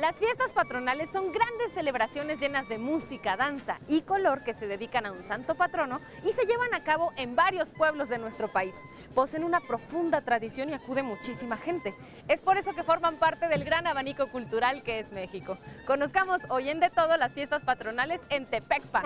Las fiestas patronales son grandes celebraciones llenas de música, danza y color que se dedican a un santo patrono y se llevan a cabo en varios pueblos de nuestro país. Poseen una profunda tradición y acude muchísima gente. Es por eso que forman parte del gran abanico cultural que es México. Conozcamos hoy en de todo las fiestas patronales en Tepecpan.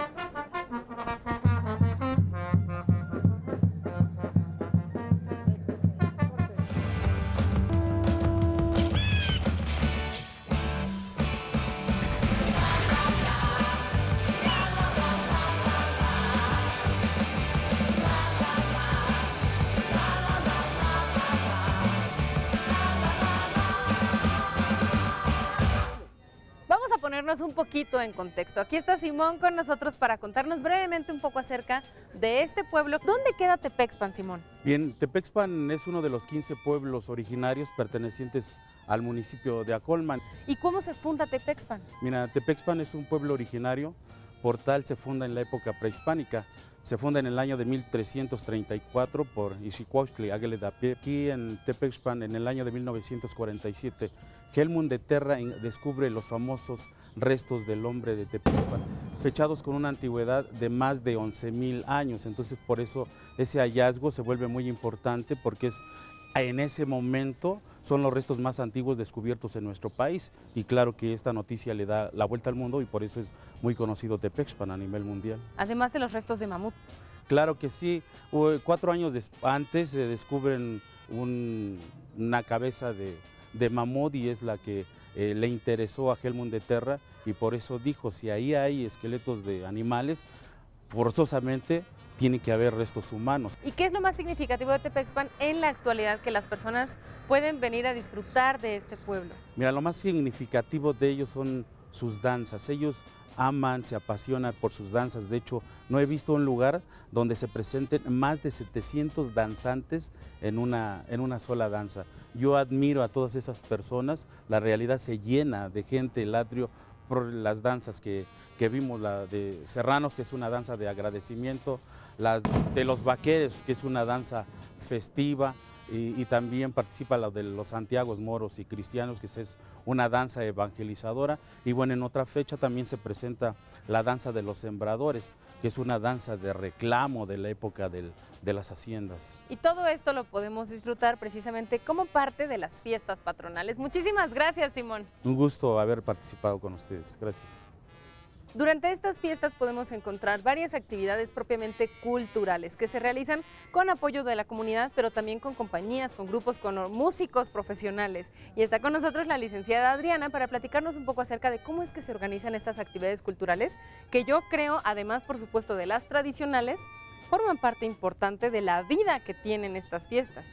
Ponernos un poquito en contexto. Aquí está Simón con nosotros para contarnos brevemente un poco acerca de este pueblo. ¿Dónde queda Tepexpan, Simón? Bien, Tepexpan es uno de los 15 pueblos originarios pertenecientes al municipio de Acolman. ¿Y cómo se funda Tepexpan? Mira, Tepexpan es un pueblo originario, por tal se funda en la época prehispánica. Se funda en el año de 1334 por Isicuauhtli Águile de Aquí en Tepexpan, en el año de 1947, Helmund de Terra descubre los famosos restos del hombre de Tepexpan, fechados con una antigüedad de más de 11.000 años. Entonces, por eso ese hallazgo se vuelve muy importante porque es en ese momento son los restos más antiguos descubiertos en nuestro país y claro que esta noticia le da la vuelta al mundo y por eso es muy conocido Tepexpan a nivel mundial. Además de los restos de mamut. Claro que sí, cuatro años antes se descubren una cabeza de, de, mamut y es la que eh, le interesó a Helmut de Terra y por eso dijo, si ahí hay esqueletos de animales, forzosamente tiene que haber restos humanos. ¿Y qué es lo más significativo de Tepexpan en la actualidad que las personas pueden venir a disfrutar de este pueblo? Mira, lo más significativo de ellos son sus danzas. Ellos aman, se apasionan por sus danzas. De hecho, no he visto un lugar donde se presenten más de 700 danzantes en una, en una sola danza. Yo admiro a todas esas personas. La realidad se llena de gente, el atrio, por las danzas que, que vimos, la de Serranos, que es una danza de agradecimiento, las de los vaqueros, que es una danza festiva, y, también participa la de los Santiagos moros y cristianos, que es una danza evangelizadora. Y bueno, en otra fecha también se presenta la danza de los sembradores, que es una danza de reclamo de la época de las haciendas. Y todo esto lo podemos disfrutar precisamente como parte de las fiestas patronales. Muchísimas gracias, Simón. Un gusto haber participado con ustedes. Gracias. Durante estas fiestas podemos encontrar varias actividades propiamente culturales que se realizan con apoyo de la comunidad, pero también con compañías, con grupos, con músicos profesionales. Y está con nosotros la licenciada Adriana para platicarnos un poco acerca de cómo es que se organizan estas actividades culturales, que yo creo, además por supuesto de las tradicionales, forman parte importante de la vida que tienen estas fiestas.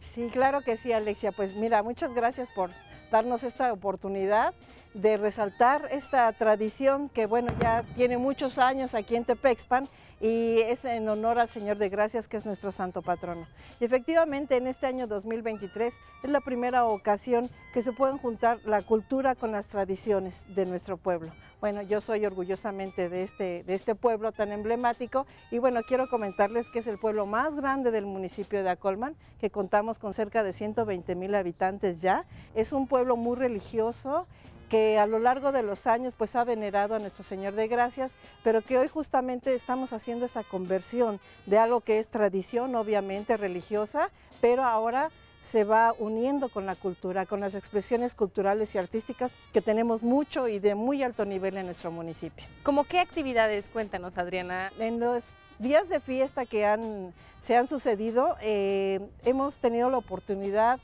Sí, claro que sí, Alexia. Pues mira, muchas gracias por darnos esta oportunidad de resaltar esta tradición que bueno ya tiene muchos años aquí en Tepexpan y es en honor al Señor de Gracias que es nuestro santo patrono. Y efectivamente en este año 2023 es la primera ocasión que se pueden juntar la cultura con las tradiciones de nuestro pueblo. Bueno, yo soy orgullosamente de este, de este pueblo tan emblemático y bueno, quiero comentarles que es el pueblo más grande del municipio de Acolman, que contamos con cerca de 120 mil habitantes ya. Es un pueblo muy religioso que a lo largo de los años pues ha venerado a nuestro Señor de Gracias, pero que hoy justamente estamos haciendo esa conversión de algo que es tradición obviamente religiosa, pero ahora se va uniendo con la cultura, con las expresiones culturales y artísticas que tenemos mucho y de muy alto nivel en nuestro municipio. ¿Cómo qué actividades? Cuéntanos, Adriana. En los días de fiesta que han, se han sucedido, eh, hemos tenido la oportunidad de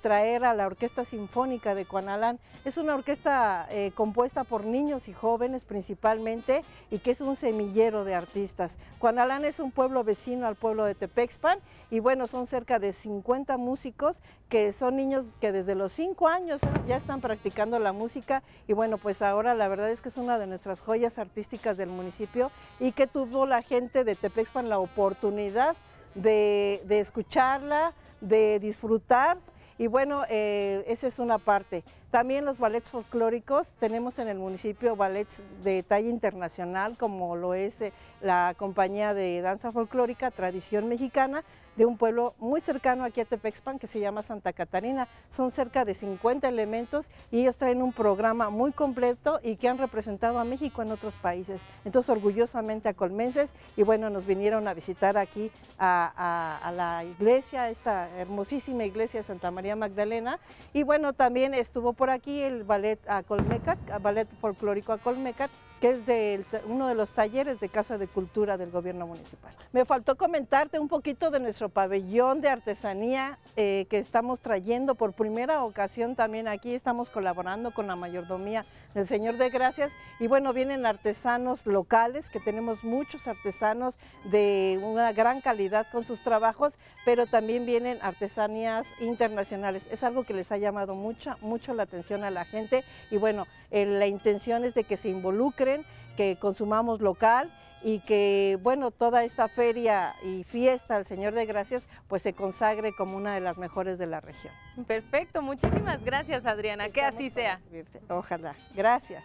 traer a la Orquesta Sinfónica de Cuanalán. Es una orquesta eh, compuesta por niños y jóvenes principalmente y que es un semillero de artistas. Cuanalán es un pueblo vecino al pueblo de Tepexpan y bueno, son cerca de 50 músicos que son niños que desde los 5 años ya están practicando la música y bueno, pues ahora la verdad es que es una de nuestras joyas artísticas del municipio y que tuvo la gente de Tepexpan la oportunidad de, de escucharla, de disfrutar y bueno, eh, esa es una parte. También los ballets folclóricos, tenemos en el municipio ballets de talla internacional, como lo es eh, la compañía de danza folclórica Tradición Mexicana, de un pueblo muy cercano aquí a Tepexpan que se llama Santa Catarina. Son cerca de 50 elementos y ellos traen un programa muy completo y que han representado a México en otros países. Entonces, orgullosamente a colmenses y bueno, nos vinieron a visitar aquí a, a la iglesia, esta hermosísima iglesia de Santa María Magdalena. Y bueno, también estuvo por aquí el ballet Acolmecat, ballet folclórico Acolmecat, que es de uno de los talleres de Casa de Cultura del gobierno municipal. Me faltó comentarte un poquito de nuestro pabellón de artesanía eh, que estamos trayendo por primera ocasión también aquí, estamos colaborando con la mayordomía del Señor de Gracias y bueno, vienen artesanos locales, que tenemos muchos artesanos de una gran calidad con sus trabajos, pero también vienen artesanías internacionales. Es algo que les ha llamado mucho, mucho la atención a la gente y bueno, eh, la intención es de que se involucre que consumamos local y que, bueno, toda esta feria y fiesta al Señor de Gracias, pues se consagre como una de las mejores de la región. Perfecto, muchísimas gracias Adriana, que así sea. Ojalá, gracias.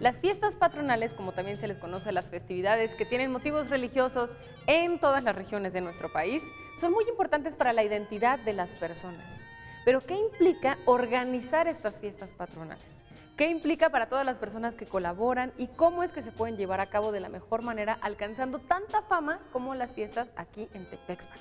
Las fiestas patronales, como también se les conoce las festividades que tienen motivos religiosos en todas las regiones de nuestro país, son muy importantes para la identidad de las personas. Pero ¿qué implica organizar estas fiestas patronales? ¿Qué implica para todas las personas que colaboran y cómo es que se pueden llevar a cabo de la mejor manera alcanzando tanta fama como las fiestas aquí en Tepexpan?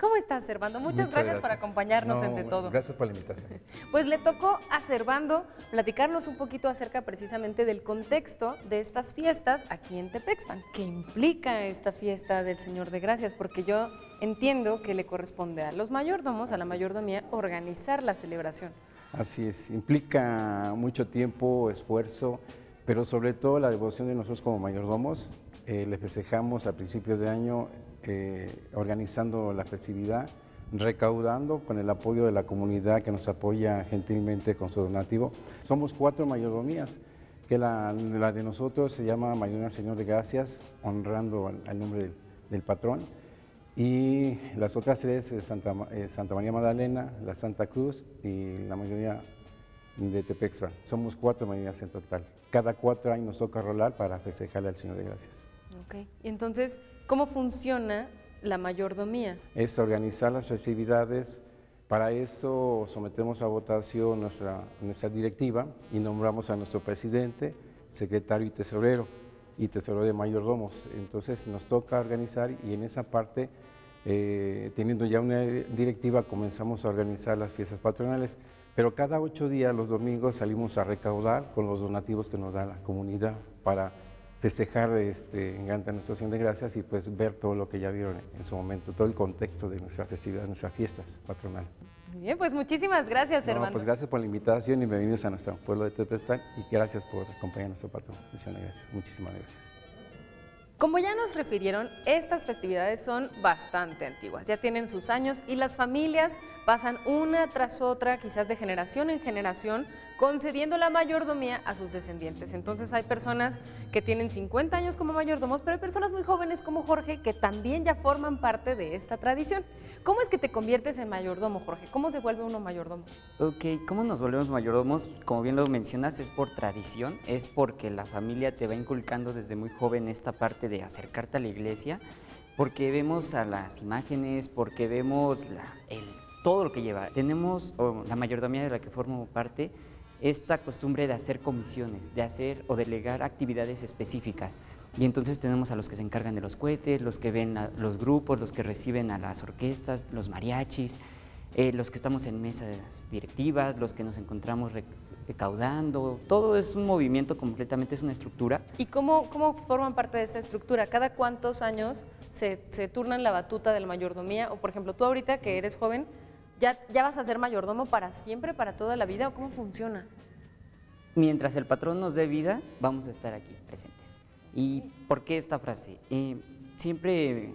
¿Cómo estás, Servando? Muchas, gracias, por acompañarnos entre todo. Gracias por la invitación. Pues le tocó a Servando platicarnos un poquito acerca precisamente del contexto de estas fiestas aquí en Tepexpan. ¿Qué implica esta fiesta del Señor de Gracias? Porque yo entiendo que le corresponde a los mayordomos, a la mayordomía, organizar la celebración. Así es, implica mucho tiempo, esfuerzo, pero sobre todo la devoción de nosotros como mayordomos. Eh, le festejamos a principios de año eh, organizando la festividad, recaudando con el apoyo de la comunidad que nos apoya gentilmente con su donativo. Somos cuatro mayordomías, que la, de nosotros se llama Mayordomía Señor de Gracias, honrando al, nombre del patrón y las otras tres, Santa, eh, Santa María Magdalena, la Santa Cruz y la mayoría de Tepextra. Somos cuatro mayorías en total. Cada cuatro años nos toca rolar para festejarle al Señor de Gracias. Ok, entonces, ¿cómo funciona la mayordomía? Es organizar las festividades. Para eso sometemos a votación nuestra, nuestra directiva y nombramos a nuestro presidente, secretario y tesorero y tesorero de mayordomos. Entonces nos toca organizar y en esa parte eh, teniendo ya una directiva, comenzamos a organizar las fiestas patronales, pero cada ocho días, los domingos, salimos a recaudar con los donativos que nos da la comunidad para festejar este, en Ganta nuestra acción de gracias y pues ver todo lo que ya vieron en su momento, todo el contexto de nuestra festividad, nuestras fiestas patronales. Bien, pues muchísimas gracias, hermano. Pues gracias por la invitación y bienvenidos a nuestro pueblo de Tepestán y gracias por acompañar a nuestro patrón. Muchísimas gracias. Como ya nos refirieron, estas festividades son bastante antiguas, ya tienen sus años y las familias pasan una tras otra, quizás de generación en generación, concediendo la mayordomía a sus descendientes. Entonces hay personas que tienen 50 años como mayordomos, pero hay personas muy jóvenes como Jorge que también ya forman parte de esta tradición. ¿Cómo es que te conviertes en mayordomo, Jorge? ¿Cómo se vuelve uno mayordomo? Ok, ¿cómo nos volvemos mayordomos? Como bien lo mencionas, es por tradición, es porque la familia te va inculcando desde muy joven esta parte de acercarte a la iglesia, porque vemos a las imágenes, porque vemos el, todo lo que lleva. Tenemos, la mayordomía de la que formo parte, esta costumbre de hacer comisiones, de hacer o delegar actividades específicas. Y entonces tenemos a los que se encargan de los cohetes, los que ven a los grupos, los que reciben a las orquestas, los mariachis, eh, los que estamos en mesas directivas, los que nos encontramos recaudando. Todo es un movimiento completamente, es una estructura. ¿Y cómo, cómo forman parte de esa estructura? ¿Cada cuántos años se, se turnan la batuta de la mayordomía? O por ejemplo, tú ahorita que eres joven, ¿Ya, vas a ser mayordomo para siempre, para toda la vida o cómo funciona? Mientras el patrón nos dé vida, vamos a estar aquí presentes. ¿Y por qué esta frase? Eh, siempre,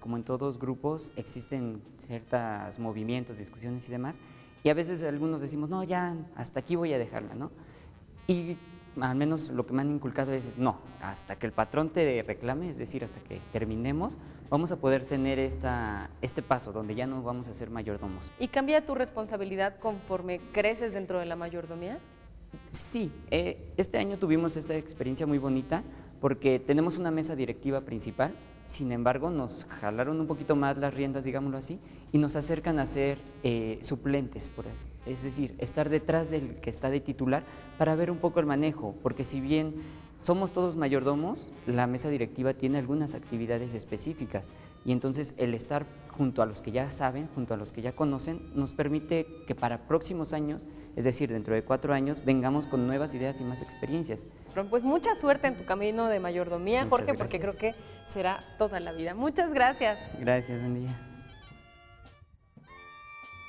como en todos grupos, existen ciertos movimientos, discusiones y demás, y a veces algunos decimos, no, ya, hasta aquí voy a dejarla, ¿no? Y al menos lo que me han inculcado es, no, hasta que el patrón te reclame, es decir, hasta que terminemos, vamos a poder tener esta, este paso donde ya no vamos a ser mayordomos. ¿Y cambia tu responsabilidad conforme creces dentro de la mayordomía? Sí, eh, este año tuvimos esta experiencia muy bonita porque tenemos una mesa directiva principal, sin embargo nos jalaron un poquito más las riendas, digámoslo así, y nos acercan a ser eh, suplentes, por eso. Es decir, estar detrás del que está de titular para ver un poco el manejo, porque si bien somos todos mayordomos, la mesa directiva tiene algunas actividades específicas y entonces el estar junto a los que ya saben, junto a los que ya conocen, nos permite que para próximos años, es decir, dentro de cuatro años, vengamos con nuevas ideas y más experiencias. Pues mucha suerte en tu camino de mayordomía, Jorge, porque creo que será toda la vida. Muchas gracias. Gracias, buen día.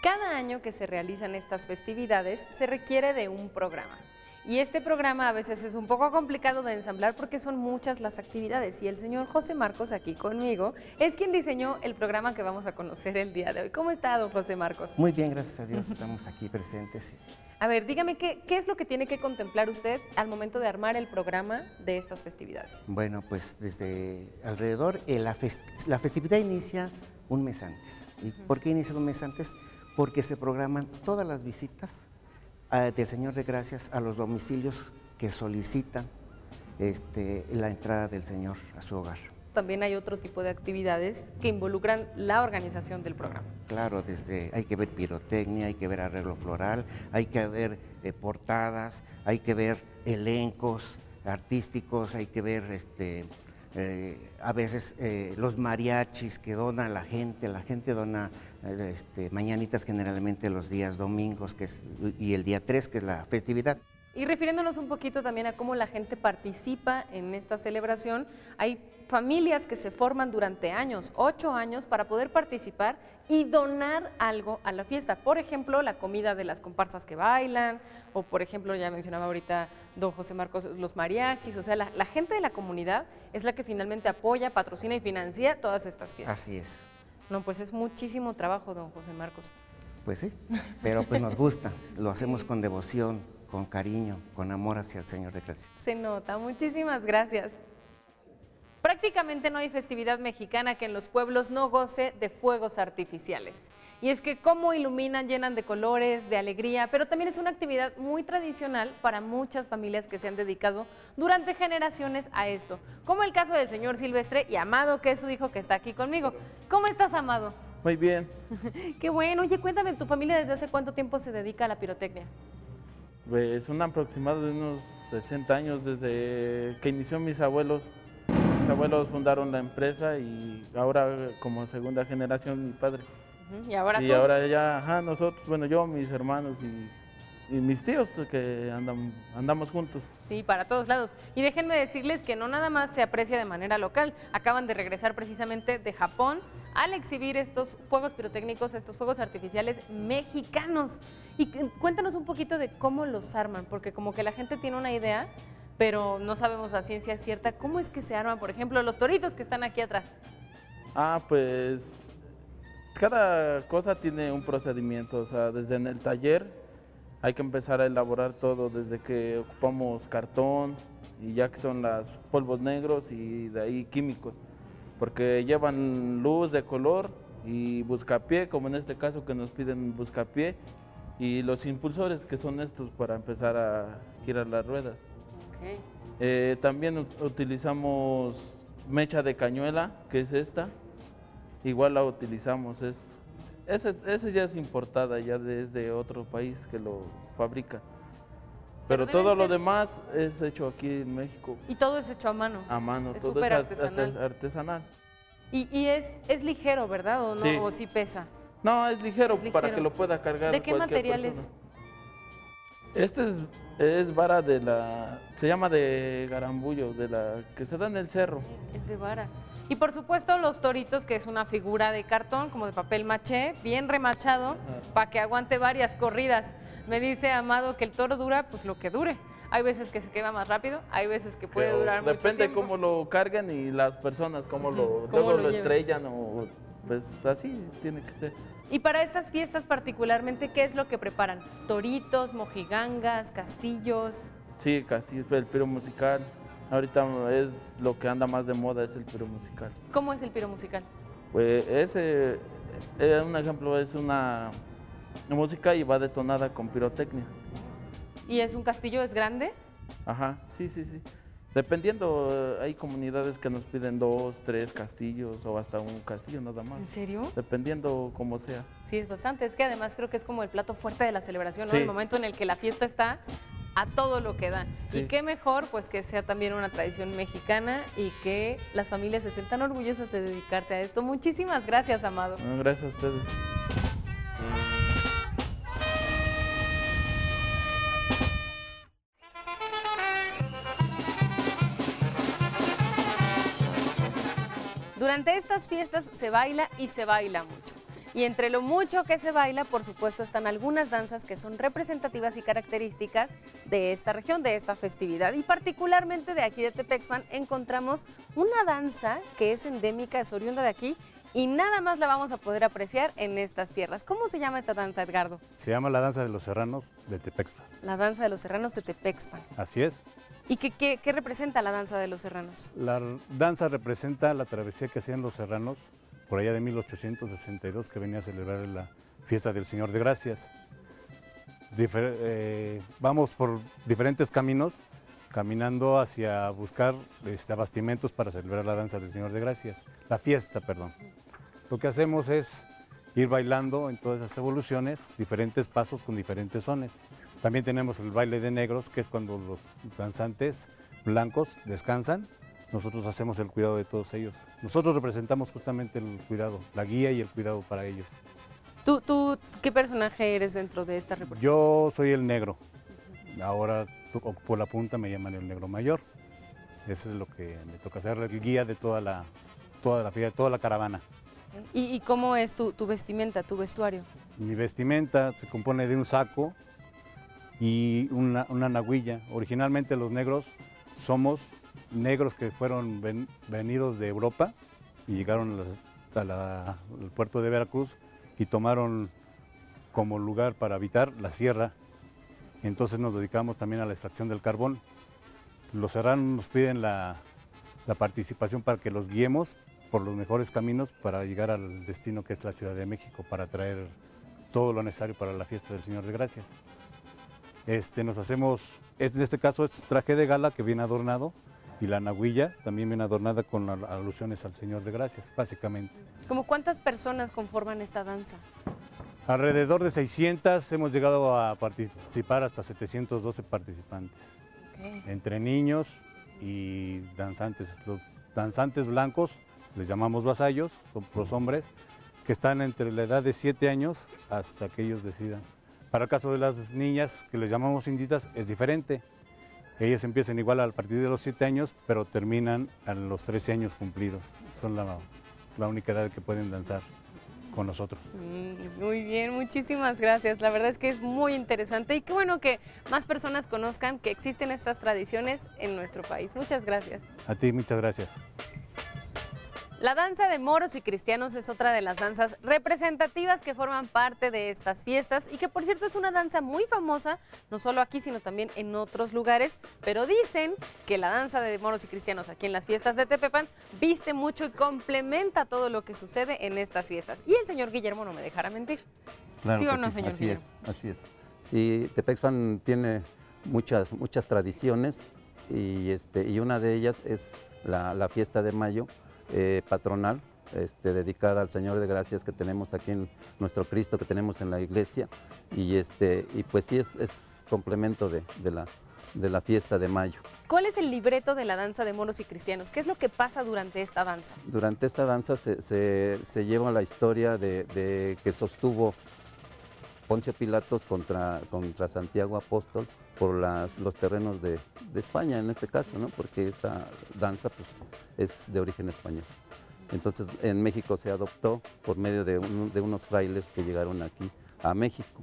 Cada año que se realizan estas festividades se requiere de un programa. Y este programa a veces es un poco complicado de ensamblar porque son muchas las actividades. Y el señor José Marcos, aquí conmigo, es quien diseñó el programa que vamos a conocer el día de hoy. ¿Cómo está, don José Marcos? Muy bien, gracias a Dios, estamos aquí presentes. A ver, dígame, ¿qué, ¿qué, es lo que tiene que contemplar usted al momento de armar el programa de estas festividades? Bueno, pues desde alrededor, eh, la, la, festividad inicia un mes antes. ¿Y por qué inicia un mes antes? Porque se programan todas las visitas del Señor de Gracias a los domicilios que solicitan este, la entrada del Señor a su hogar. También hay otro tipo de actividades que involucran la organización del programa. Claro, desde hay que ver pirotecnia, hay que ver arreglo floral, hay que ver eh, portadas, hay que ver elencos artísticos, hay que ver este, eh, a veces eh, los mariachis que dona la gente, la gente dona eh, este, mañanitas generalmente los días domingos y el día 3 que es la festividad. Y refiriéndonos un poquito también a cómo la gente participa en esta celebración, hay familias que se forman durante años, ocho años, para poder participar y donar algo a la fiesta. Por ejemplo, la comida de las comparsas que bailan, o por ejemplo, ya mencionaba ahorita don José Marcos, los mariachis, o sea, la, la gente de la comunidad es la que finalmente apoya, patrocina y financia todas estas fiestas. Así es. No, pues es muchísimo trabajo, don José Marcos. Pues sí, pero pues nos gusta, lo hacemos con devoción, con cariño, con amor hacia el Señor de Gracia. Se nota, muchísimas gracias. Prácticamente no hay festividad mexicana que en los pueblos no goce de fuegos artificiales. Y es que cómo iluminan, llenan de colores, de alegría, pero también es una actividad muy tradicional para muchas familias que se han dedicado durante generaciones a esto, como el caso del señor Silvestre y Amado, que es su hijo que está aquí conmigo. ¿Cómo estás, Amado? Muy bien. Qué bueno. Oye, cuéntame, ¿tu familia desde hace cuánto tiempo se dedica a la pirotecnia? Pues un aproximado de unos 60 años desde que inició mis abuelos. Mis abuelos fundaron la empresa y ahora como segunda generación mi padre. Y ahora y ahora ya, ajá, nosotros, bueno, yo, mis hermanos y y mis tíos que andan, andamos juntos. Sí, para todos lados. Y déjenme decirles que no nada más se aprecia de manera local, acaban de regresar precisamente de Japón al exhibir estos fuegos pirotécnicos, estos fuegos artificiales mexicanos. Y cuéntanos un poquito de cómo los arman, porque como que la gente tiene una idea, pero no sabemos a ciencia cierta cómo es que se arman, por ejemplo, los toritos que están aquí atrás. Ah, pues cada cosa tiene un procedimiento, o sea, desde en el taller hay que empezar a elaborar todo desde que ocupamos cartón y ya que son los polvos negros y de ahí químicos, porque llevan luz de color y buscapié, como en este caso que nos piden buscapié, y los impulsores que son estos para empezar a girar las ruedas. Eh, también utilizamos mecha de cañuela, que es esta, igual la utilizamos, es ese, ya es importada, ya desde otro país que lo fabrica. Pero, todo lo demás es hecho aquí en México. Y todo es hecho a mano. A mano, todo es artesanal. artesanal. Y, es, es ligero, ¿verdad? ¿O no? ¿O sí pesa? No, es ligero, para que lo pueda cargar. ¿De qué material es? Este es, es, vara de la. Se llama de garambullo, de la que se da en el cerro. Es de vara. Y por supuesto los toritos, que es una figura de cartón, como de papel maché, bien remachado, para que aguante varias corridas. Me dice Amado que el toro dura pues lo que dure. Hay veces que se quema más rápido, hay veces que puede durar mucho tiempo. Depende cómo lo cargan y las personas cómo lo, luego lo, estrellan o pues así tiene que ser. Y para estas fiestas particularmente, ¿qué es lo que preparan? Toritos, mojigangas, castillos. Sí, casi es el piro musical. Ahorita es lo que anda más de moda, es el piro musical. ¿Cómo es el piro musical? Pues ese, eh, un ejemplo, es una música y va detonada con pirotecnia. ¿Y es un castillo, es grande? Ajá, sí, sí, sí. Dependiendo, hay comunidades que nos piden dos, tres castillos o hasta un castillo nada más. ¿En serio? Dependiendo cómo sea. Sí, es bastante. Es que además creo que es como el plato fuerte de la celebración, ¿no? El momento en el que la fiesta está a todo lo que da. Y qué mejor, pues que sea también una tradición mexicana y que las familias estén tan orgullosas de dedicarse a esto. Muchísimas gracias, Amado. gracias a ustedes. Durante estas fiestas se baila y se baila mucho. Y entre lo mucho que se baila, por supuesto, están algunas danzas que son representativas y características de esta región, de esta festividad. Y particularmente de aquí de Tepexpan encontramos una danza que es endémica, es oriunda de aquí y nada más la vamos a poder apreciar en estas tierras. ¿Cómo se llama esta danza, Edgardo? Se llama la danza de los serranos de Tepexpan. La danza de los serranos de Tepexpan. Así es. ¿Y qué, representa la danza de los serranos? La danza representa la travesía que hacían los serranos por allá de 1862 que venía a celebrar la fiesta del Señor de Gracias. Eh, vamos por diferentes caminos, caminando hacia buscar este, abastimentos para celebrar la danza del Señor de Gracias, la fiesta, perdón. Lo que hacemos es ir bailando en todas esas evoluciones, diferentes pasos con diferentes sones. También tenemos el baile de negros, que es cuando los danzantes blancos descansan. Nosotros hacemos el cuidado de todos ellos. Nosotros representamos justamente el cuidado, la guía y el cuidado para ellos. ¿Tú, tú qué personaje eres dentro de esta representación? Yo soy el negro. Ahora ocupo la punta, me llaman el negro mayor. Eso es lo que me toca hacer, el guía de toda la, toda la, toda la caravana. ¿Y, cómo es tu, vestimenta, tu vestuario? Mi vestimenta se compone de un saco, y una, una nahuilla. Originalmente los negros somos negros que fueron venidos de Europa y llegaron al puerto de Veracruz y tomaron como lugar para habitar la sierra. Entonces nos dedicamos también a la extracción del carbón. Los serranos nos piden la, la participación para que los guiemos por los mejores caminos para llegar al destino que es la Ciudad de México, para traer todo lo necesario para la fiesta del Señor de Gracias. Este, nos hacemos, en este caso es traje de gala que viene adornado y la nahuilla también viene adornada con alusiones al Señor de Gracias, básicamente. ¿Cómo cuántas personas conforman esta danza? Alrededor de 600, hemos llegado a participar hasta 712 participantes, entre niños y danzantes. Los danzantes blancos, les llamamos vasallos, son los hombres, que están entre la edad de 7 años hasta que ellos decidan. Para el caso de las niñas, que les llamamos inditas, es diferente. Ellas empiezan igual a partir de los 7 años, pero terminan a los 13 años cumplidos. Son la, la única edad que pueden danzar con nosotros. Mm, muy bien, muchísimas gracias. La verdad es que es muy interesante y qué bueno que más personas conozcan que existen estas tradiciones en nuestro país. Muchas gracias. A ti, muchas gracias. La danza de moros y cristianos es otra de las danzas representativas que forman parte de estas fiestas y que por cierto es una danza muy famosa, no solo aquí sino también en otros lugares, pero dicen que la danza de moros y cristianos aquí en las fiestas de Tepepan viste mucho y complementa todo lo que sucede en estas fiestas. Y el señor Guillermo no me dejará mentir. ¿Sí o no, señor Así es, así es. Sí, Tepexpan tiene muchas, muchas tradiciones y, este, y una de ellas es la, la fiesta de mayo, eh, patronal este, dedicada al Señor de Gracias que tenemos aquí en nuestro Cristo que tenemos en la iglesia y, este, y pues sí es, complemento de, la, de la fiesta de mayo. ¿Cuál es el libreto de la danza de moros y cristianos? ¿Qué es lo que pasa durante esta danza? Durante esta danza se, lleva la historia de, que sostuvo Poncio Pilatos contra, contra Santiago Apóstol por los terrenos de, España en este caso, ¿no? porque esta danza pues, es de origen español. Entonces en México se adoptó por medio de, unos frailes que llegaron aquí a México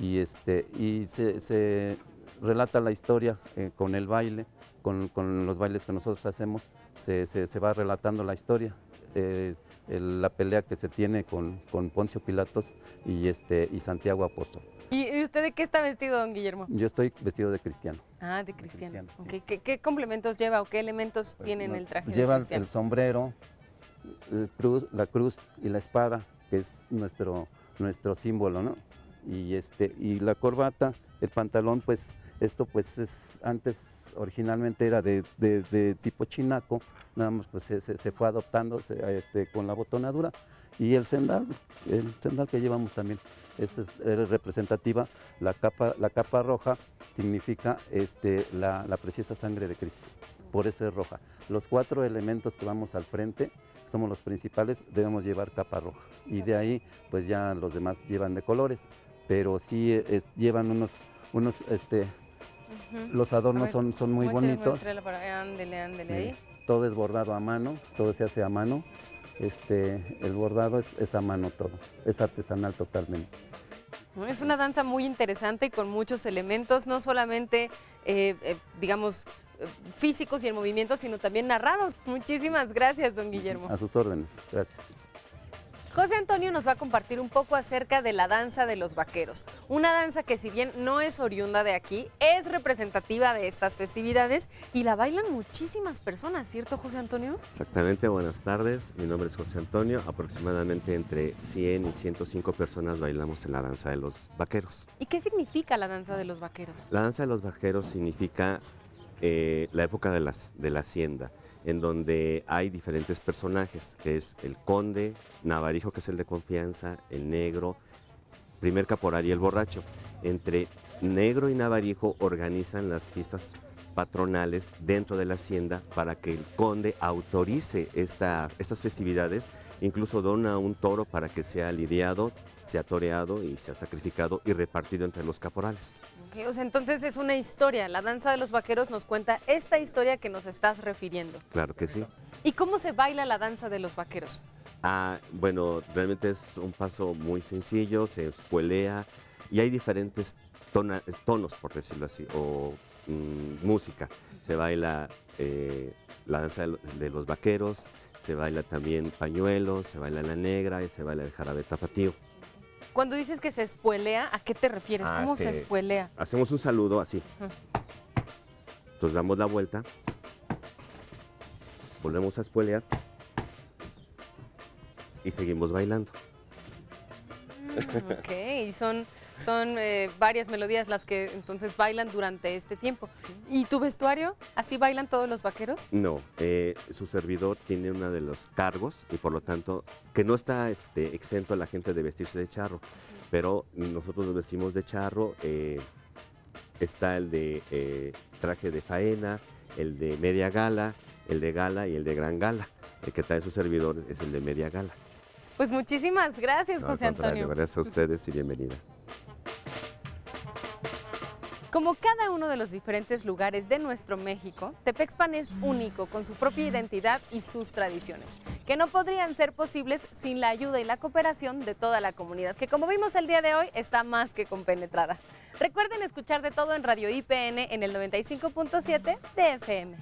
y, este, se, relata la historia eh, con el baile, con, los bailes que nosotros hacemos, se, va relatando la historia. Eh, la pelea que se tiene con, con Poncio Pilatos y, este, y Santiago Apóstol. ¿Y usted de qué está vestido, don Guillermo? Yo estoy vestido de cristiano. Ah, de cristiano. ¿Qué, qué complementos lleva o qué elementos Pues, tienen no, el traje Lleva el sombrero, el cruz, la cruz y la espada, que es nuestro, nuestro símbolo, ¿no? Y, este, y la corbata, el pantalón, pues esto pues es antes originalmente era de, de- de tipo chinaco, nada más pues se, se- fue adoptando se- este, con la botonadura y el sendal, el sendal que llevamos también, esa es, es representativa, la capa, la capa roja significa este, la, la preciosa sangre de Cristo, por eso es roja. Los cuatro elementos que vamos al frente, somos los principales, debemos llevar capa roja y de ahí pues ya los demás llevan de colores, pero sí eh, es- llevan unos, unos este, los adornos ver, son, son muy bonitos. Ándele, ándele ahí. Todo es bordado a mano, todo se hace a mano. Este, el bordado es, es a mano todo, es artesanal totalmente. Es una danza muy interesante y con muchos elementos, no solamente, eh, eh, digamos, físicos y en movimiento, sino también narrados. Muchísimas gracias, don Guillermo. A sus órdenes, gracias. José Antonio nos va a compartir un poco acerca de la danza de los vaqueros, una danza que si bien no es oriunda de aquí, es representativa de estas festividades y la bailan muchísimas personas, ¿cierto José Antonio? Exactamente, buenas tardes. Mi nombre es José Antonio. Aproximadamente entre 100 y 105 personas bailamos en la danza de los vaqueros. ¿Y qué significa la danza de los vaqueros? La danza de los vaqueros significa eh, la época de, las, de la hacienda, en donde hay diferentes personajes, que es el conde, Navarijo, que es el de confianza, el negro, primer caporal y el borracho. Entre negro y Navarijo organizan las fiestas patronales dentro de la hacienda para que el conde autorice esta- estas festividades, incluso dona un toro para que sea lidiado, sea toreado y sea sacrificado y repartido entre los caporales. Ok, o sea, entonces es una historia, la danza de los vaqueros nos cuenta esta historia que nos estás refiriendo. Claro que sí. ¿Y cómo se baila la danza de los vaqueros? Ah, bueno, realmente es un paso muy sencillo, se escuelea y hay diferentes tona- tonos, por decirlo así, o mm, música. Se baila eh, la danza de los vaqueros, se baila también pañuelos, se baila la negra y se baila el jarabe tapatío. Cuando dices que se espuelea, ¿a qué te refieres? Ah, ¿Cómo se este, espuelea? Hacemos un saludo así. Entonces damos la vuelta, volvemos a espuelear y seguimos bailando. Mm, Ok, y son, son eh, varias melodías las que entonces bailan durante este tiempo. ¿Y tu vestuario? ¿Así bailan todos los vaqueros? No, eh, su servidor tiene uno de los cargos y por lo tanto que no está este, exento a la gente de vestirse de charro, pero nosotros nos vestimos de charro. eh, está el de eh, traje de faena, el de media gala, el de gala y el de gran gala. El que trae su servidor es el de media gala. Pues muchísimas gracias, No, José Antonio. gracias a ustedes y bienvenida. Como cada uno de los diferentes lugares de nuestro México, Tepexpan es único con su propia identidad y sus tradiciones, que no podrían ser posibles sin la ayuda y la cooperación de toda la comunidad, que como vimos el día de hoy está más que compenetrada. Recuerden escuchar de todo en Radio IPN en el 95.7 de FM.